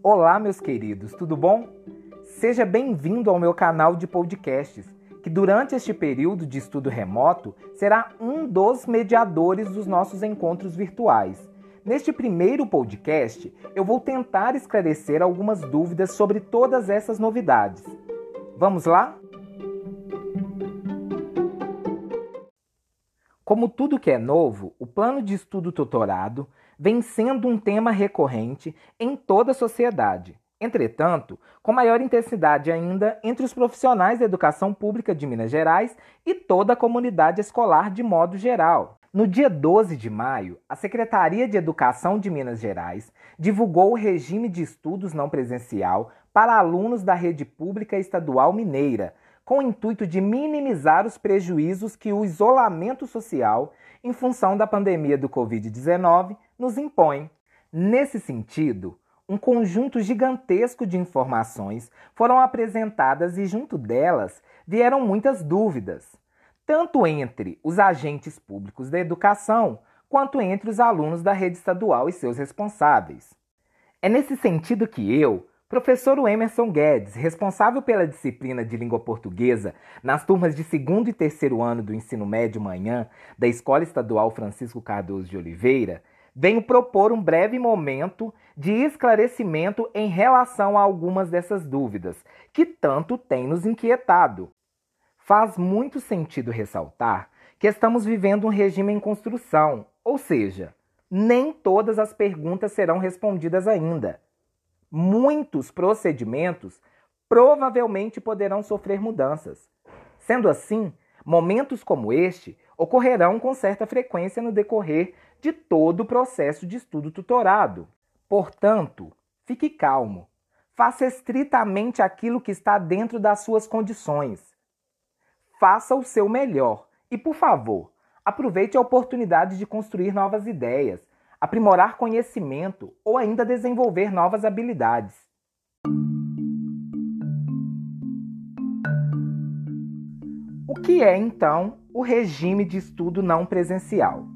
Olá, meus queridos, tudo bom? Seja bem-vindo ao meu canal de podcasts, que durante este período de estudo remoto será um dos mediadores dos nossos encontros virtuais. Neste primeiro podcast, eu vou tentar esclarecer algumas dúvidas sobre todas essas novidades. Vamos lá? Como tudo que é novo, o plano de estudo tutorado vem sendo um tema recorrente em toda a sociedade. Entretanto, com maior intensidade ainda entre os profissionais da educação pública de Minas Gerais e toda a comunidade escolar de modo geral. No dia 12 de maio, a Secretaria de Educação de Minas Gerais divulgou o regime de estudos não presencial para alunos da rede pública estadual mineira, com o intuito de minimizar os prejuízos que o isolamento social, em função da pandemia do Covid-19, nos impõe. Nesse sentido, um conjunto gigantesco de informações foram apresentadas e, junto delas, vieram muitas dúvidas, tanto entre os agentes públicos da educação quanto entre os alunos da rede estadual e seus responsáveis. É nesse sentido que eu, professor Emerson Guedes, responsável pela disciplina de língua portuguesa nas turmas de segundo e terceiro ano do ensino médio manhã da Escola Estadual Francisco Cardoso de Oliveira, venho propor um breve momento de esclarecimento em relação a algumas dessas dúvidas que tanto têm nos inquietado. Faz muito sentido ressaltar que estamos vivendo um regime em construção, ou seja, nem todas as perguntas serão respondidas ainda. Muitos procedimentos provavelmente poderão sofrer mudanças. Sendo assim, momentos como este ocorrerão com certa frequência no decorrer de todo o processo de estudo tutorado. Portanto, fique calmo. Faça estritamente aquilo que está dentro das suas condições. Faça o seu melhor e, por favor, aproveite a oportunidade de construir novas ideias, aprimorar conhecimento ou ainda desenvolver novas habilidades. O que é então o regime de estudo não presencial?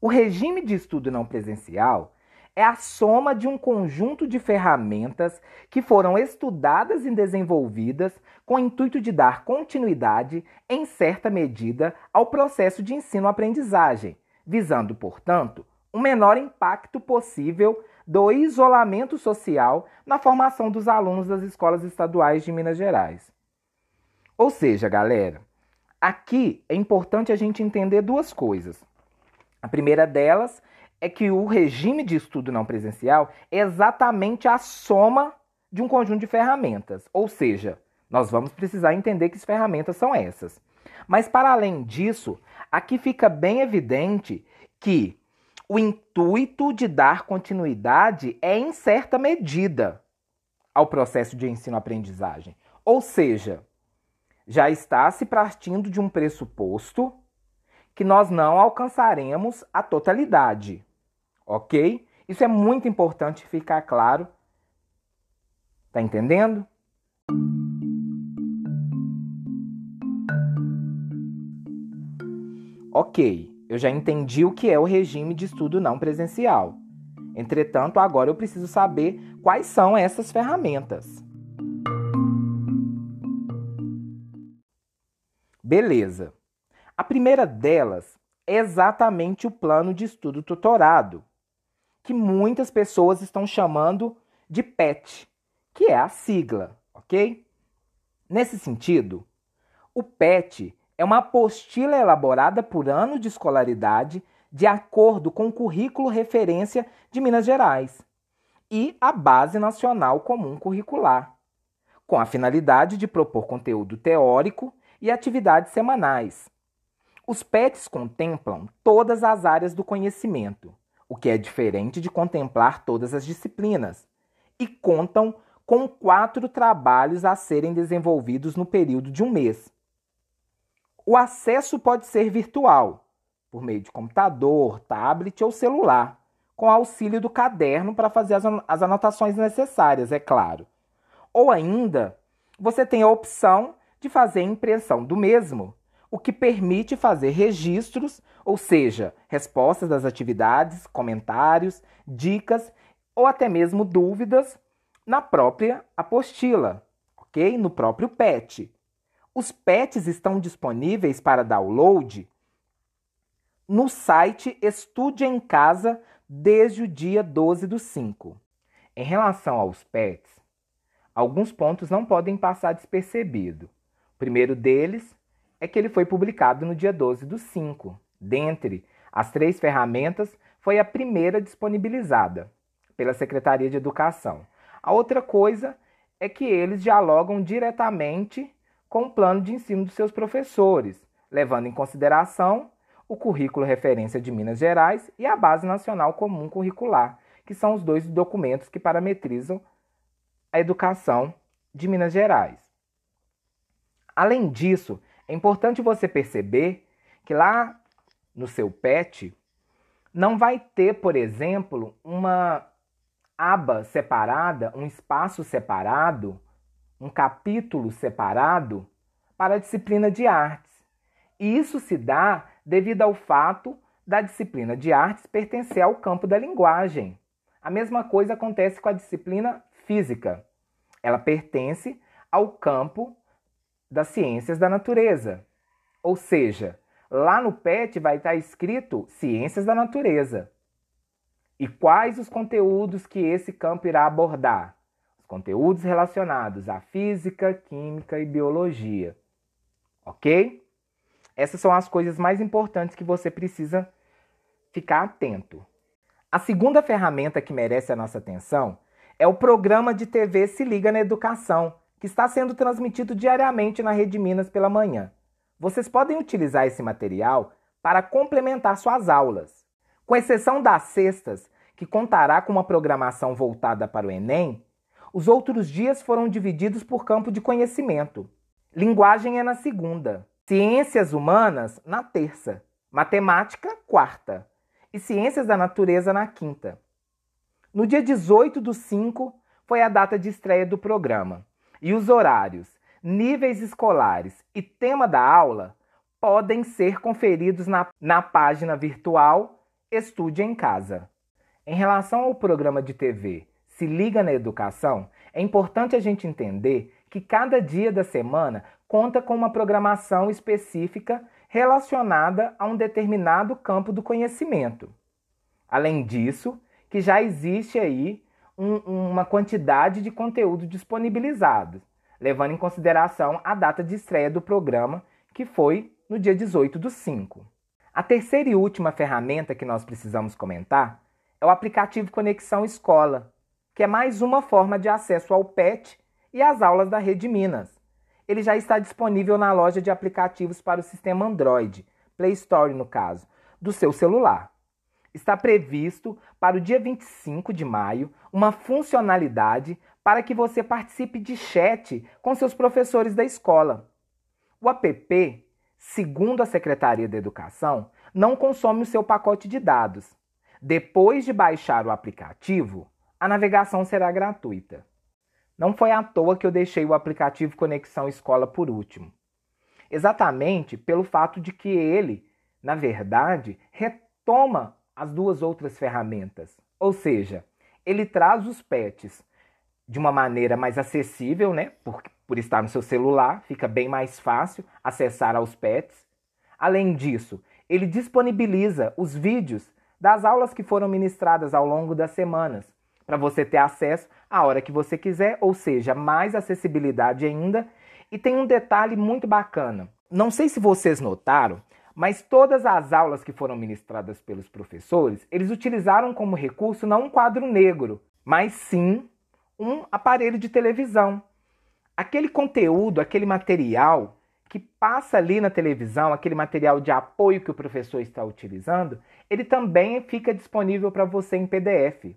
O regime de estudo não presencial é a soma de um conjunto de ferramentas que foram estudadas e desenvolvidas com o intuito de dar continuidade, em certa medida, ao processo de ensino-aprendizagem, visando, portanto, o um menor impacto possível do isolamento social na formação dos alunos das escolas estaduais de Minas Gerais. Ou seja, galera, aqui é importante a gente entender duas coisas. A primeira delas é que o regime de estudo não presencial é exatamente a soma de um conjunto de ferramentas. Ou seja, nós vamos precisar entender que ferramentas são essas. Mas, para além disso, aqui fica bem evidente que o intuito de dar continuidade é, em certa medida, ao processo de ensino-aprendizagem. Ou seja, já está se partindo de um pressuposto que nós não alcançaremos a totalidade. Ok? Isso é muito importante ficar claro. Tá entendendo? Ok, eu já entendi o que é o regime de estudo não presencial. Entretanto, agora eu preciso saber quais são essas ferramentas. Beleza. A primeira delas é exatamente o plano de estudo tutorado, que muitas pessoas estão chamando de PET, que é a sigla, ok? Nesse sentido, o PET é uma apostila elaborada por ano de escolaridade de acordo com o currículo referência de Minas Gerais e a Base Nacional Comum Curricular, com a finalidade de propor conteúdo teórico e atividades semanais os PETs contemplam todas as áreas do conhecimento, o que é diferente de contemplar todas as disciplinas, e contam com quatro trabalhos a serem desenvolvidos no período de um mês. O acesso pode ser virtual, por meio de computador, tablet ou celular, com auxílio do caderno para fazer as anotações necessárias, é claro. Ou ainda, você tem a opção de fazer impressão do mesmo o que permite fazer registros, ou seja, respostas das atividades, comentários, dicas ou até mesmo dúvidas na própria apostila, ok? No próprio PET. Os PETs estão disponíveis para download no site Estude em Casa desde o dia 12 do 5. Em relação aos PETs, alguns pontos não podem passar despercebido. O primeiro deles é que ele foi publicado no dia 12 do 5. Dentre as três ferramentas, foi a primeira disponibilizada pela Secretaria de Educação. A outra coisa é que eles dialogam diretamente com o plano de ensino dos seus professores, levando em consideração o currículo referência de Minas Gerais e a Base Nacional Comum Curricular, que são os dois documentos que parametrizam a educação de Minas Gerais. Além disso, é importante você perceber que lá no seu PET não vai ter, por exemplo, uma aba separada, um espaço separado, um capítulo separado para a disciplina de artes. E isso se dá devido ao fato da disciplina de artes pertencer ao campo da linguagem. A mesma coisa acontece com a disciplina física. Ela pertence ao campo das ciências da natureza. Ou seja, lá no PET vai estar escrito ciências da natureza. E quais os conteúdos que esse campo irá abordar? Os conteúdos relacionados à física, química e biologia. Ok? Essas são as coisas mais importantes que você precisa ficar atento. A segunda ferramenta que merece a nossa atenção é o programa de TV Se Liga na Educação, que está sendo transmitido diariamente na Rede Minas pela manhã. Vocês podem utilizar esse material para complementar suas aulas. Com exceção das sextas, que contará com uma programação voltada para o Enem, os outros dias foram divididos por campo de conhecimento. Linguagem é na segunda, ciências humanas na terça, matemática, quarta e ciências da natureza na quinta. No dia 18 do 5 foi a data de estreia do programa e os horários, níveis escolares e tema da aula podem ser conferidos na, na página virtual Estude em Casa. Em relação ao programa de TV Se Liga na Educação, é importante a gente entender que cada dia da semana conta com uma programação específica relacionada a um determinado campo do conhecimento. Além disso, que já existe aí um, uma quantidade de conteúdo disponibilizado, levando em consideração a data de estreia do programa, que foi no dia 18 do 5. A terceira e última ferramenta que nós precisamos comentar é o aplicativo Conexão Escola, que é mais uma forma de acesso ao PET e às aulas da Rede Minas. Ele já está disponível na loja de aplicativos para o sistema Android, Play Store no caso, do seu celular. Está previsto para o dia 25 de maio uma funcionalidade para que você participe de chat com seus professores da escola. O app, segundo a Secretaria da Educação, não consome o seu pacote de dados. Depois de baixar o aplicativo, a navegação será gratuita. Não foi à toa que eu deixei o aplicativo Conexão Escola por último. Exatamente pelo fato de que ele, na verdade, retoma as duas outras ferramentas. Ou seja, ele traz os pets de uma maneira mais acessível, né? Por, por estar no seu celular, fica bem mais fácil acessar aos pets. Além disso, ele disponibiliza os vídeos das aulas que foram ministradas ao longo das semanas, para você ter acesso a hora que você quiser, ou seja, mais acessibilidade ainda. E tem um detalhe muito bacana. Não sei se vocês notaram, mas todas as aulas que foram ministradas pelos professores, eles utilizaram como recurso não um quadro negro, mas sim um aparelho de televisão. Aquele conteúdo, aquele material que passa ali na televisão, aquele material de apoio que o professor está utilizando, ele também fica disponível para você em PDF.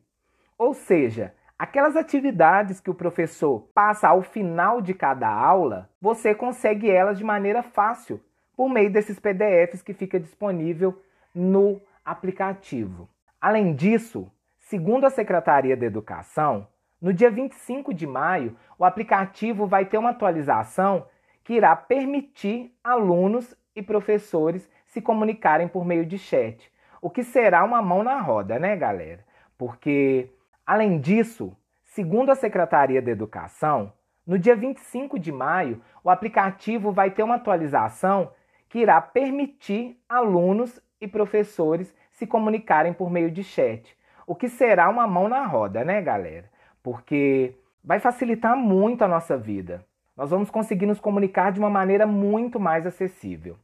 Ou seja, aquelas atividades que o professor passa ao final de cada aula, você consegue elas de maneira fácil por meio desses PDFs que fica disponível no aplicativo. Além disso, segundo a Secretaria da Educação, no dia 25 de maio, o aplicativo vai ter uma atualização que irá permitir alunos e professores se comunicarem por meio de chat. O que será uma mão na roda, né, galera? Porque, além disso, segundo a Secretaria da Educação, no dia 25 de maio, o aplicativo vai ter uma atualização que irá permitir alunos e professores se comunicarem por meio de chat. O que será uma mão na roda, né, galera? Porque vai facilitar muito a nossa vida. Nós vamos conseguir nos comunicar de uma maneira muito mais acessível.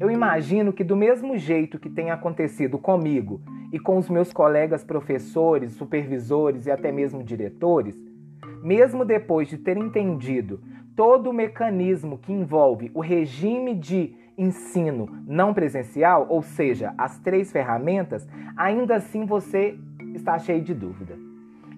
Eu imagino que, do mesmo jeito que tem acontecido comigo e com os meus colegas professores, supervisores e até mesmo diretores, mesmo depois de ter entendido todo o mecanismo que envolve o regime de ensino não presencial, ou seja, as três ferramentas, ainda assim você está cheio de dúvida.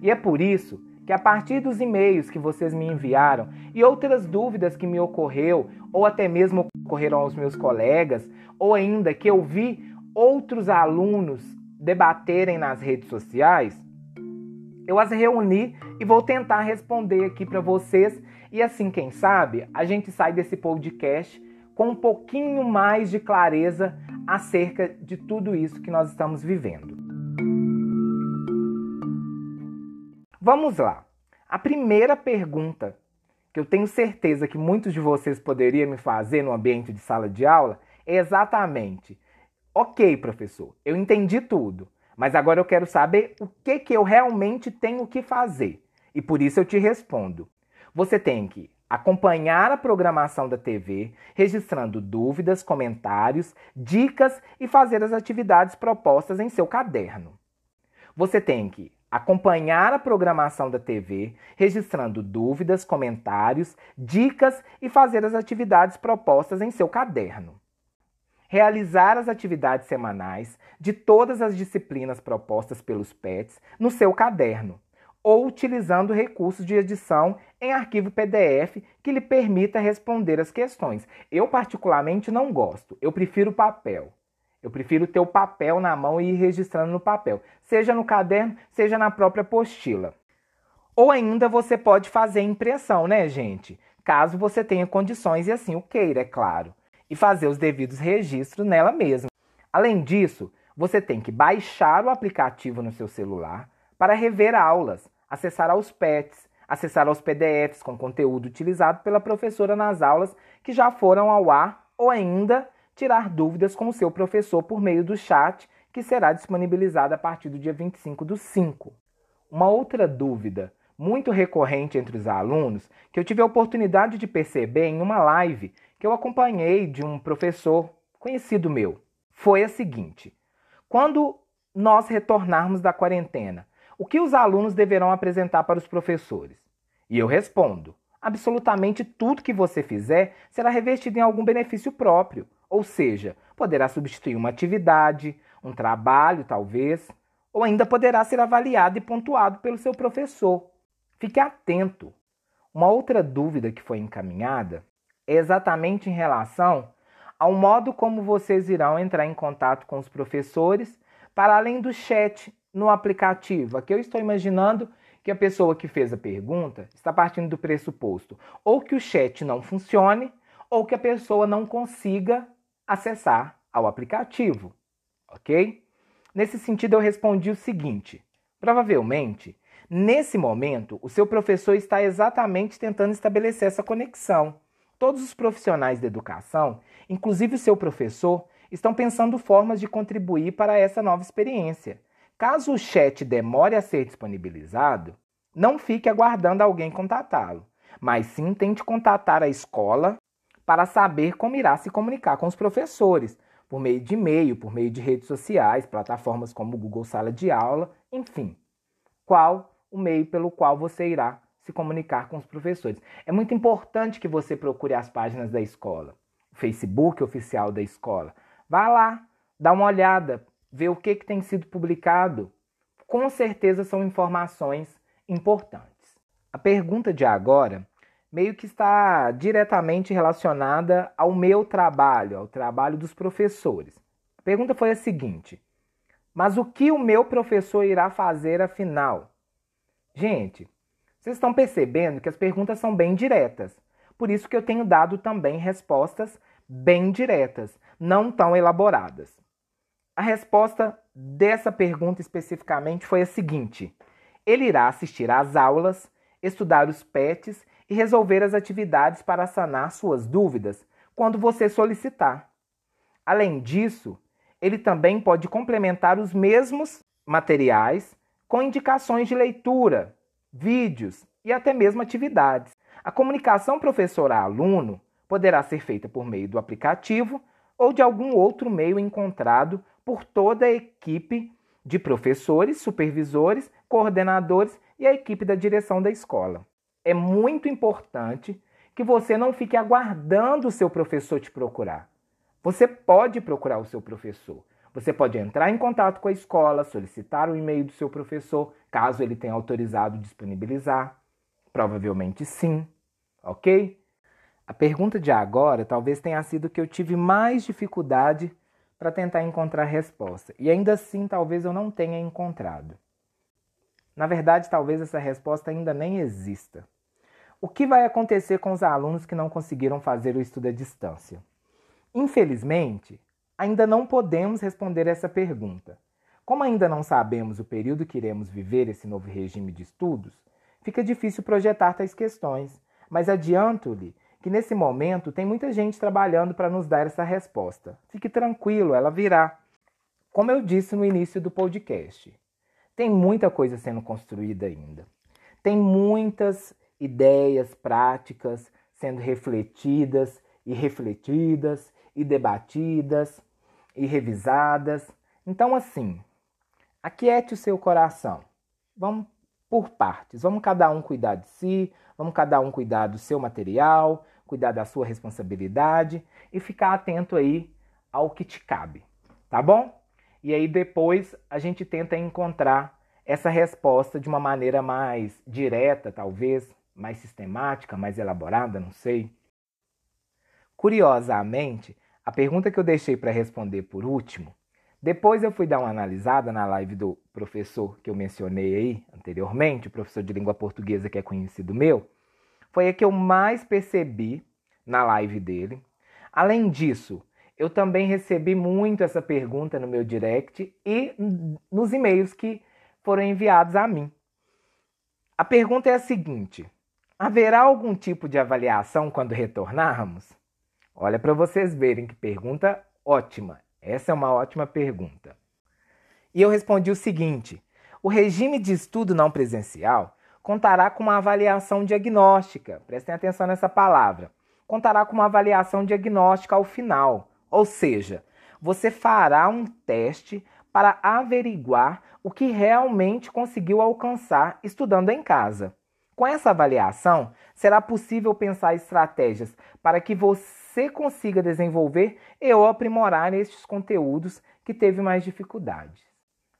E é por isso que a partir dos e-mails que vocês me enviaram e outras dúvidas que me ocorreu, ou até mesmo ocorreram aos meus colegas, ou ainda que eu vi outros alunos debaterem nas redes sociais, eu as reuni e vou tentar responder aqui para vocês. E assim, quem sabe, a gente sai desse podcast com um pouquinho mais de clareza acerca de tudo isso que nós estamos vivendo. Vamos lá. A primeira pergunta que eu tenho certeza que muitos de vocês poderiam me fazer no ambiente de sala de aula é exatamente: ok, professor, eu entendi tudo, mas agora eu quero saber o que, que eu realmente tenho que fazer. E por isso eu te respondo. Você tem que acompanhar a programação da TV, registrando dúvidas, comentários, dicas e fazer as atividades propostas em seu caderno. Você tem que acompanhar a programação da TV, registrando dúvidas, comentários, dicas e fazer as atividades propostas em seu caderno. Realizar as atividades semanais de todas as disciplinas propostas pelos PETs no seu caderno ou utilizando recursos de edição em arquivo PDF que lhe permita responder as questões. Eu, particularmente, não gosto. Eu prefiro papel. Eu prefiro ter o papel na mão e ir registrando no papel, seja no caderno, seja na própria apostila. Ou ainda você pode fazer impressão, né, gente? Caso você tenha condições e assim o queira, é claro, e fazer os devidos registros nela mesma. Além disso, você tem que baixar o aplicativo no seu celular para rever aulas, acessar aos PETs, acessar aos PDFs com conteúdo utilizado pela professora nas aulas que já foram ao ar ou ainda tirar dúvidas com o seu professor por meio do chat que será disponibilizado a partir do dia 25 do 5. Uma outra dúvida muito recorrente entre os alunos que eu tive a oportunidade de perceber em uma live que eu acompanhei de um professor conhecido meu foi a seguinte: quando nós retornarmos da quarentena, o que os alunos deverão apresentar para os professores? E eu respondo: absolutamente tudo que você fizer será revestido em algum benefício próprio, ou seja, poderá substituir uma atividade, um trabalho, talvez, ou ainda poderá ser avaliado e pontuado pelo seu professor. Fique atento. Uma outra dúvida que foi encaminhada exatamente em relação ao modo como vocês irão entrar em contato com os professores, para além do chat no aplicativo. Aqui eu estou imaginando que a pessoa que fez a pergunta está partindo do pressuposto ou que o chat não funcione ou que a pessoa não consiga acessar ao aplicativo, ok? Nesse sentido, eu respondi o seguinte: provavelmente, nesse momento, o seu professor está exatamente tentando estabelecer essa conexão. Todos os profissionais da educação, inclusive seu professor, estão pensando formas de contribuir para essa nova experiência. Caso o chat demore a ser disponibilizado, não fique aguardando alguém contatá-lo, mas sim tente contatar a escola para saber como irá se comunicar com os professores, por meio de e-mail, por meio de redes sociais, plataformas como Google Sala de Aula, enfim. Qual o meio pelo qual você irá se comunicar com os professores? É muito importante que você procure as páginas da escola, o Facebook oficial da escola. Vá lá, dá uma olhada, ver o que, que tem sido publicado. Com certeza são informações importantes. A pergunta de agora meio que está diretamente relacionada ao meu trabalho, ao trabalho dos professores. A pergunta foi a seguinte: mas o que o meu professor irá fazer afinal? Gente, Vocês estão percebendo que as perguntas são bem diretas. Por isso que eu tenho dado também respostas bem diretas, não tão elaboradas. A resposta dessa pergunta especificamente foi a seguinte: ele irá assistir às aulas, estudar os PETs e resolver as atividades para sanar suas dúvidas quando você solicitar. Além disso, ele também pode complementar os mesmos materiais com indicações de leitura, vídeos e até mesmo atividades. A comunicação professor-aluno poderá ser feita por meio do aplicativo ou de algum outro meio encontrado por toda a equipe de professores, supervisores, coordenadores e a equipe da direção da escola. É muito importante que você não fique aguardando o seu professor te procurar. Você pode procurar o seu professor. Você pode entrar em contato com a escola, solicitar o e-mail do seu professor, caso ele tenha autorizado disponibilizar. Provavelmente sim, ok? A pergunta de agora talvez tenha sido que eu tive mais dificuldade para tentar encontrar resposta. E ainda assim, talvez eu não tenha encontrado. Na verdade, talvez essa resposta ainda nem exista. O que vai acontecer com os alunos que não conseguiram fazer o estudo à distância? Infelizmente, ainda não podemos responder essa pergunta. Como ainda não sabemos o período que iremos viver esse novo regime de estudos, fica difícil projetar tais questões, mas adianto-lhe que nesse momento tem muita gente trabalhando para nos dar essa resposta. Fique tranquilo, ela virá. Como eu disse no início do podcast, tem muita coisa sendo construída ainda. Tem muitas ideias práticas sendo refletidas e refletidas e debatidas e revisadas. Então, assim, aquiete o seu coração. Vamos por partes. Vamos cada um cuidar de si, vamos cada um cuidar do seu material, cuidar da sua responsabilidade e ficar atento aí ao que te cabe, tá bom? E aí depois a gente tenta encontrar essa resposta de uma maneira mais direta, talvez, mais sistemática, mais elaborada, não sei. Curiosamente, a pergunta que eu deixei para responder por último, depois eu fui dar uma analisada na live do professor que eu mencionei aí anteriormente, o professor de língua portuguesa que é conhecido meu, foi a que eu mais percebi na live dele. Além disso, eu também recebi muito essa pergunta no meu direct e nos e-mails que foram enviados a mim. A pergunta é a seguinte: haverá algum tipo de avaliação quando retornarmos? Olha para vocês verem que pergunta ótima. Essa é uma ótima pergunta. E eu respondi o seguinte: o regime de estudo não presencial contará com uma avaliação diagnóstica. Prestem atenção nessa palavra. Contará com uma avaliação diagnóstica ao final. Ou seja, você fará um teste para averiguar o que realmente conseguiu alcançar estudando em casa. Com essa avaliação, será possível pensar estratégias para que você consiga desenvolver e ou aprimorar estes conteúdos que teve mais dificuldades.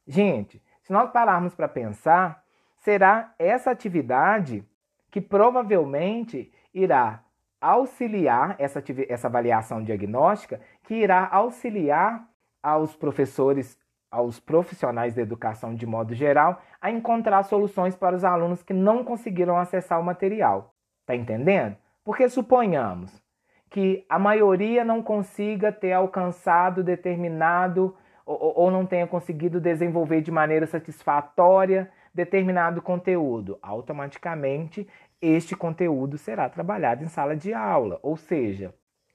Gente, se nós pararmos para pensar, será essa atividade que provavelmente irá auxiliar essa, essa avaliação diagnóstica, que irá auxiliar aos professores, aos profissionais da educação de modo geral, a encontrar soluções para os alunos que não conseguiram acessar o material. Tá entendendo? Porque suponhamos que a maioria não consiga ter alcançado determinado ou, ou não tenha conseguido desenvolver de maneira satisfatória determinado conteúdo, automaticamente este conteúdo será trabalhado em sala de aula, ou seja,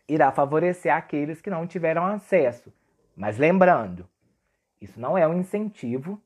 irá favorecer aqueles que não tiveram acesso. Mas lembrando, isso não é um incentivo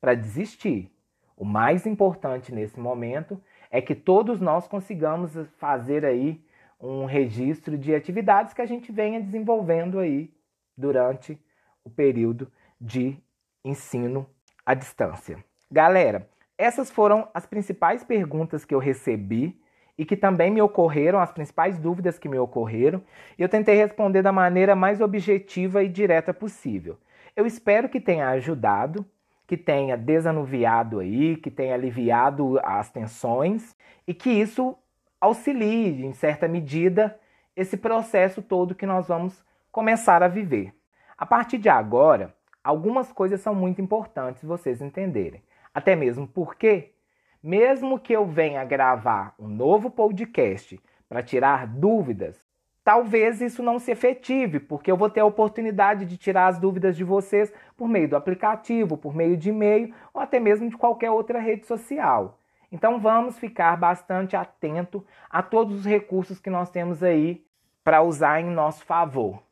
para desistir. O mais importante nesse momento é que todos nós consigamos fazer aí um registro de atividades que a gente venha desenvolvendo aí durante o período de ensino à distância. Galera, essas foram as principais perguntas que eu recebi e que também me ocorreram, as principais dúvidas que me ocorreram, e eu tentei responder da maneira mais objetiva e direta possível. Eu espero que tenha ajudado, que tenha desanuviado aí, que tenha aliviado as tensões e que isso auxilie, em certa medida, esse processo todo que nós vamos começar a viver. A partir de agora, algumas coisas são muito importantes vocês entenderem. Até mesmo porque, mesmo que eu venha gravar um novo podcast para tirar dúvidas, talvez isso não se efetive, porque eu vou ter a oportunidade de tirar as dúvidas de vocês por meio do aplicativo, por meio de e-mail ou até mesmo de qualquer outra rede social. Então vamos ficar bastante atento a todos os recursos que nós temos aí para usar em nosso favor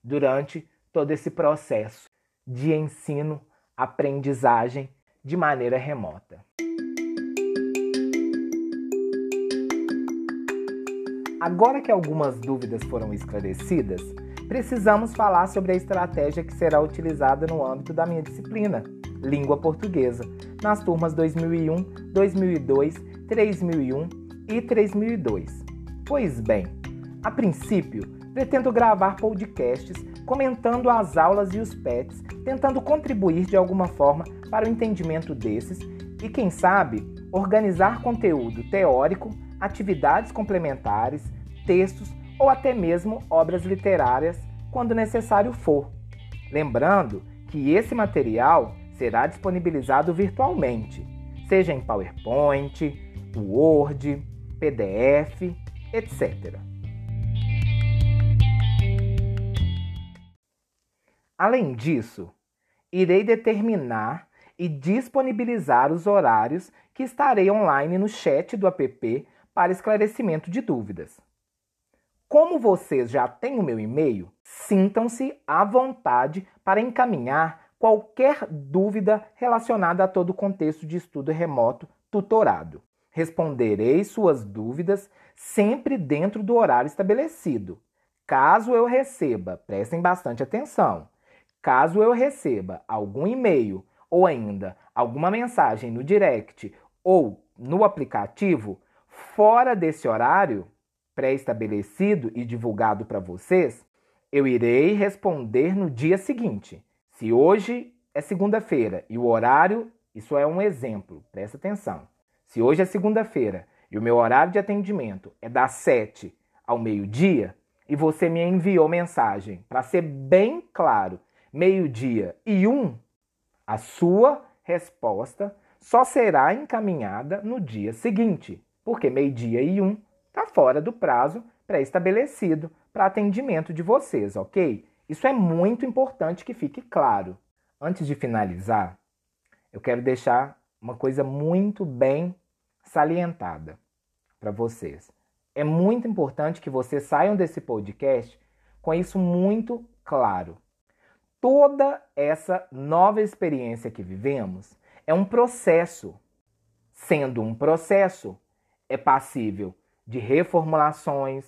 durante todo esse processo de ensino, aprendizagem de maneira remota. Agora que algumas dúvidas foram esclarecidas, precisamos falar sobre a estratégia que será utilizada no âmbito da minha disciplina, Língua Portuguesa, nas turmas 2001, 2002, 3001 e 3002. Pois bem, a princípio, pretendo gravar podcasts comentando as aulas e os PETs, tentando contribuir de alguma forma para o entendimento desses e, quem sabe, organizar conteúdo teórico, atividades complementares, textos ou até mesmo obras literárias quando necessário for. Lembrando que esse material será disponibilizado virtualmente, seja em PowerPoint, Word, PDF, etc. Além disso, irei determinar e disponibilizar os horários que estarei online no chat do app para esclarecimento de dúvidas. Como vocês já têm o meu e-mail, sintam-se à vontade para encaminhar qualquer dúvida relacionada a todo o contexto de estudo remoto tutorado. Responderei suas dúvidas sempre dentro do horário estabelecido. Caso eu receba, prestem bastante atenção. Caso eu receba algum e-mail ou ainda alguma mensagem no direct ou no aplicativo fora desse horário pré-estabelecido e divulgado para vocês, eu irei responder no dia seguinte. Se hoje é segunda-feira e o horário, isso é um exemplo, presta atenção. Se hoje é segunda-feira e o meu horário de atendimento é das 7 ao meio-dia e você me enviou mensagem, para ser bem claro, meio-dia e um, a sua resposta só será encaminhada no dia seguinte, porque meio-dia e um está fora do prazo pré-estabelecido para atendimento de vocês, ok? Isso é muito importante que fique claro. Antes de finalizar, eu quero deixar uma coisa muito bem salientada para vocês. É muito importante que vocês saiam desse podcast com isso muito claro. Toda essa nova experiência que vivemos é um processo. Sendo um processo, é passível de reformulações,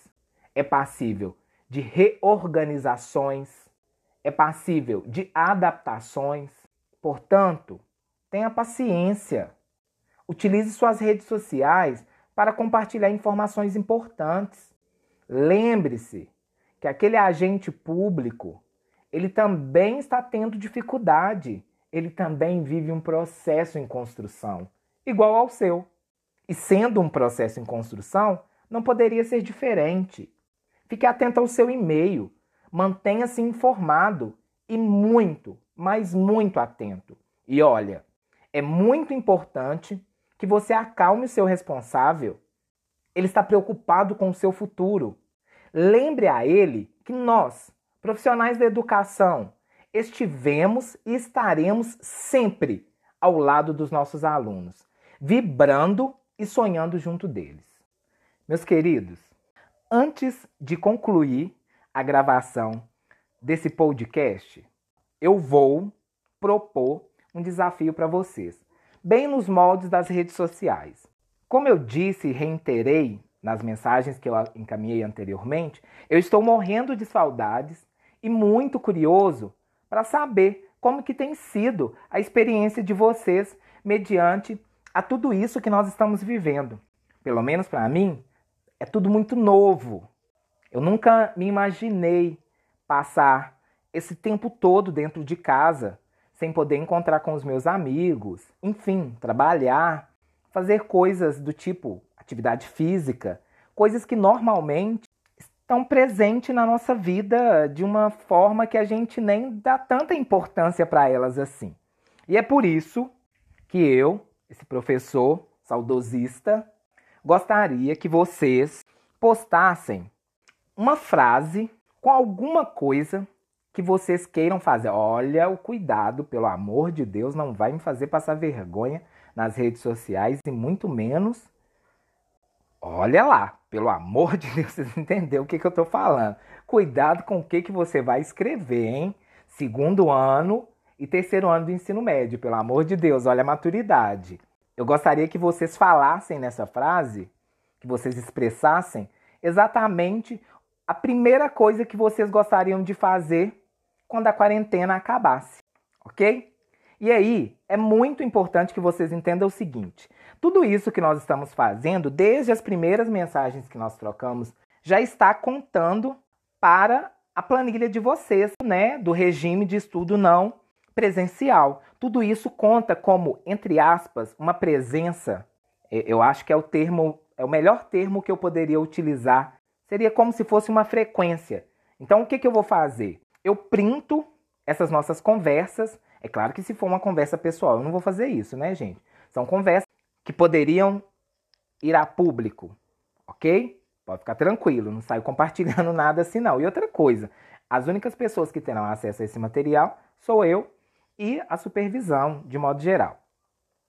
é passível de reorganizações, é passível de adaptações. Portanto, tenha paciência. Utilize suas redes sociais para compartilhar informações importantes. Lembre-se que aquele agente público ele também está tendo dificuldade. Ele também vive um processo em construção, igual ao seu. E sendo um processo em construção, não poderia ser diferente. Fique atento ao seu e-mail, mantenha-se informado e muito, mas muito atento. E olha, é muito importante que você acalme o seu responsável. Ele está preocupado com o seu futuro. Lembre a ele que nós, Profissionais da educação, estivemos e estaremos sempre ao lado dos nossos alunos, vibrando e sonhando junto deles. Meus queridos, antes de concluir a gravação desse podcast, eu vou propor um desafio para vocês, bem nos moldes das redes sociais. Como eu disse e reiterei nas mensagens que eu encaminhei anteriormente, eu estou morrendo de saudades e muito curioso para saber como que tem sido a experiência de vocês mediante a tudo isso que nós estamos vivendo. Pelo menos para mim, é tudo muito novo. Eu nunca me imaginei passar esse tempo todo dentro de casa, sem poder encontrar com os meus amigos, enfim, trabalhar, fazer coisas do tipo atividade física, coisas que normalmente estão presentes na nossa vida de uma forma que a gente nem dá tanta importância para elas assim. E é por isso que eu, esse professor saudosista, gostaria que vocês postassem uma frase com alguma coisa que vocês queiram fazer. Olha o cuidado, pelo amor de Deus, não vai me fazer passar vergonha nas redes sociais e muito menos. Olha lá, pelo amor de Deus, vocês entenderam o que, que eu estou falando. Cuidado com o que, que você vai escrever, hein? Segundo ano e terceiro ano do ensino médio, pelo amor de Deus, olha a maturidade. Eu gostaria que vocês falassem nessa frase, que vocês expressassem exatamente a primeira coisa que vocês gostariam de fazer quando a quarentena acabasse, ok? E aí, é muito importante que vocês entendam o seguinte: tudo isso que nós estamos fazendo, desde as primeiras mensagens que nós trocamos, já está contando para a planilha de vocês, né, do regime de estudo não presencial. Tudo isso conta como, entre aspas, uma presença. Eu acho que é o termo, é o melhor termo que eu poderia utilizar. Seria como se fosse uma frequência. Então, o que, que eu vou fazer? Eu printo essas nossas conversas. É claro que se for uma conversa pessoal, eu não vou fazer isso, né, gente? São conversas que poderiam ir a público, ok? Pode ficar tranquilo, não saio compartilhando nada assim não. E outra coisa, as únicas pessoas que terão acesso a esse material sou eu e a supervisão, de modo geral.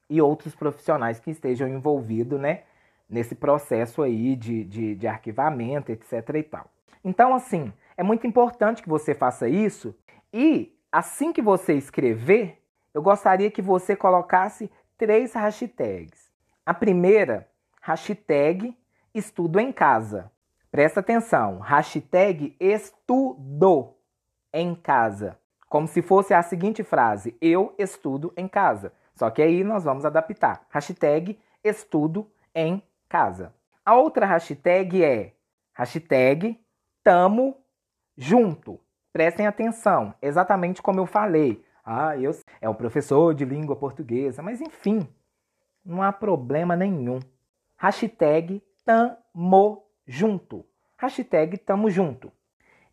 E outros profissionais que estejam envolvidos, né, nesse processo aí de, de, de arquivamento, etc e tal. Então, assim, é muito importante que você faça isso e assim que você escrever, eu gostaria que você colocasse três hashtags. A primeira, hashtag estudo em casa. Presta atenção, hashtag estudo em casa. Como se fosse a seguinte frase, eu estudo em casa. Só que aí nós vamos adaptar. Hashtag estudo em casa. A outra hashtag é hashtag tamo junto. Prestem atenção, exatamente como eu falei. Ah, eu é o professor de língua portuguesa, mas enfim, não há problema nenhum. Hashtag tamo junto. Hashtag tamo junto.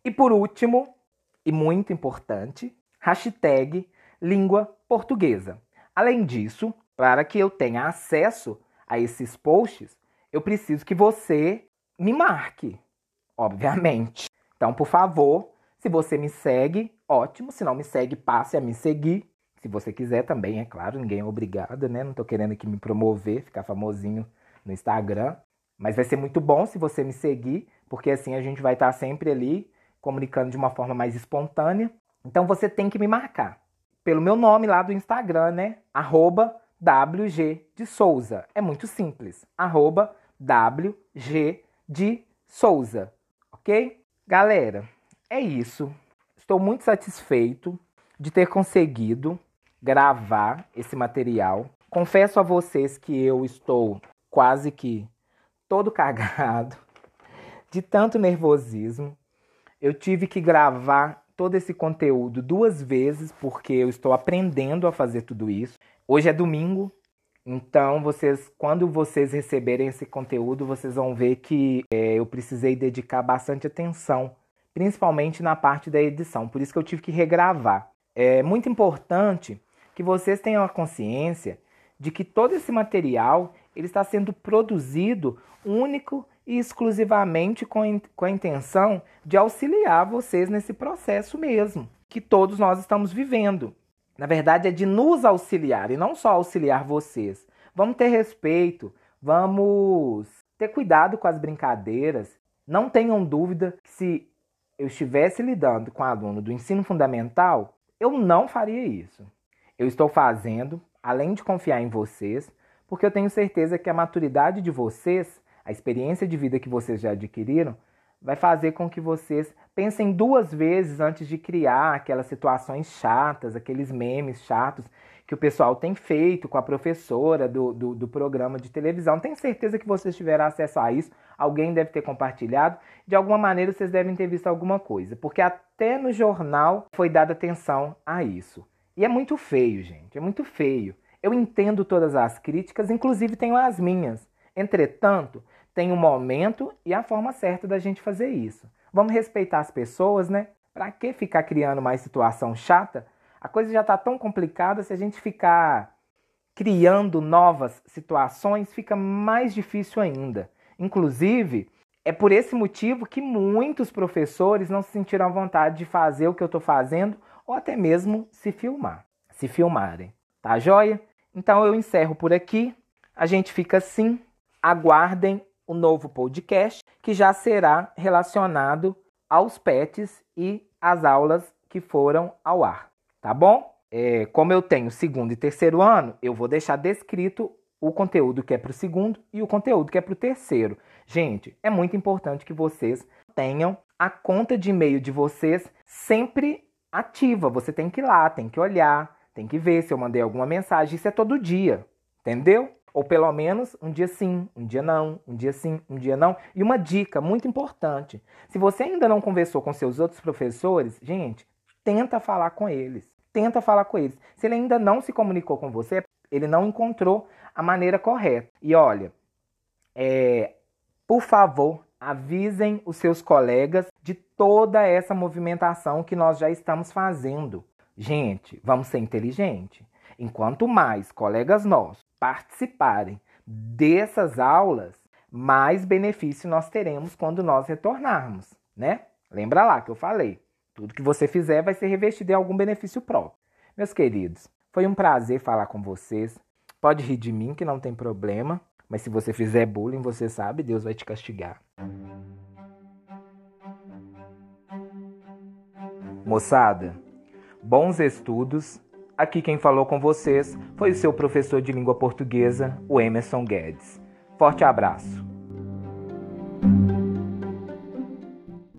E por último, e muito importante, hashtag língua portuguesa. Além disso, para que eu tenha acesso a esses posts, eu preciso que você me marque, obviamente. Então, por favor, se você me segue, ótimo. Se não me segue, passe a me seguir. Se você quiser também, é claro, ninguém é obrigado, né? Não tô querendo aqui me promover, ficar famosinho no Instagram. Mas vai ser muito bom se você me seguir, porque assim a gente vai estar sempre ali comunicando de uma forma mais espontânea. Então você tem que me marcar pelo meu nome lá do Instagram, né? Arroba WG de Souza. É muito simples. Arroba WG de Souza. Ok? Galera, é isso. Estou muito satisfeito de ter conseguido gravar esse material. Confesso a vocês que eu estou quase que todo cagado, de tanto nervosismo. Eu tive que gravar todo esse conteúdo duas vezes porque eu estou aprendendo a fazer tudo isso. Hoje é domingo, então, vocês, quando vocês receberem esse conteúdo, vocês vão ver que é, eu precisei dedicar bastante atenção, principalmente na parte da edição. Por isso que eu tive que regravar. É muito importante que vocês tenham a consciência de que todo esse material ele está sendo produzido único e exclusivamente com, com a intenção de auxiliar vocês nesse processo mesmo que todos nós estamos vivendo. Na verdade, é de nos auxiliar e não só auxiliar vocês. Vamos ter respeito, vamos ter cuidado com as brincadeiras. Não tenham dúvida que se eu estivesse lidando com aluno do ensino fundamental, eu não faria isso. Eu estou fazendo, além de confiar em vocês, porque eu tenho certeza que a maturidade de vocês, a experiência de vida que vocês já adquiriram, vai fazer com que vocês pensem duas vezes antes de criar aquelas situações chatas, aqueles memes chatos que o pessoal tem feito com a professora do, do, do, programa de televisão. Tenho certeza que vocês tiveram acesso a isso, alguém deve ter compartilhado. De alguma maneira vocês devem ter visto alguma coisa, porque até no jornal foi dada atenção a isso. E é muito feio, gente, é muito feio. Eu entendo todas as críticas, inclusive tenho as minhas. Entretanto, tem o um momento e a forma certa da gente fazer isso. Vamos respeitar as pessoas, né? Para que ficar criando mais situação chata? A coisa já está tão complicada se a gente ficar criando novas situações, fica mais difícil ainda. Inclusive, é por esse motivo que muitos professores não se sentiram à vontade de fazer o que eu estou fazendo ou até mesmo se filmar, se filmarem. Tá joia? Então eu encerro por aqui. A gente fica assim. Aguardem o novo podcast que já será relacionado aos pets e às aulas que foram ao ar. Tá bom? É, como eu tenho segundo e terceiro ano, eu vou deixar descrito o conteúdo que é para o segundo e o conteúdo que é para o terceiro. Gente, é muito importante que vocês tenham a conta de e-mail de vocês sempre ativa. Você tem que ir lá, tem que olhar, tem que ver se eu mandei alguma mensagem. Isso é todo dia, entendeu? Ou pelo menos um dia sim, um dia não, um dia sim, um dia não. E uma dica muito importante: se você ainda não conversou com seus outros professores, gente, tenta falar com eles. Tenta falar com eles. Se ele ainda não se comunicou com você, ele não encontrou a maneira correta. E olha, é, por favor, avisem os seus colegas de toda essa movimentação que nós já estamos fazendo. Gente, vamos ser inteligentes. Enquanto mais colegas nossos participarem dessas aulas, mais benefício nós teremos quando nós retornarmos, né? Lembra lá que eu falei. Tudo que você fizer vai ser revestido em algum benefício próprio. Meus queridos, foi um prazer falar com vocês. Pode rir de mim, que não tem problema. Mas se você fizer bullying, você sabe, Deus vai te castigar. Moçada, bons estudos. Aqui quem falou com vocês foi o seu professor de língua portuguesa, o Emerson Guedes. Forte abraço.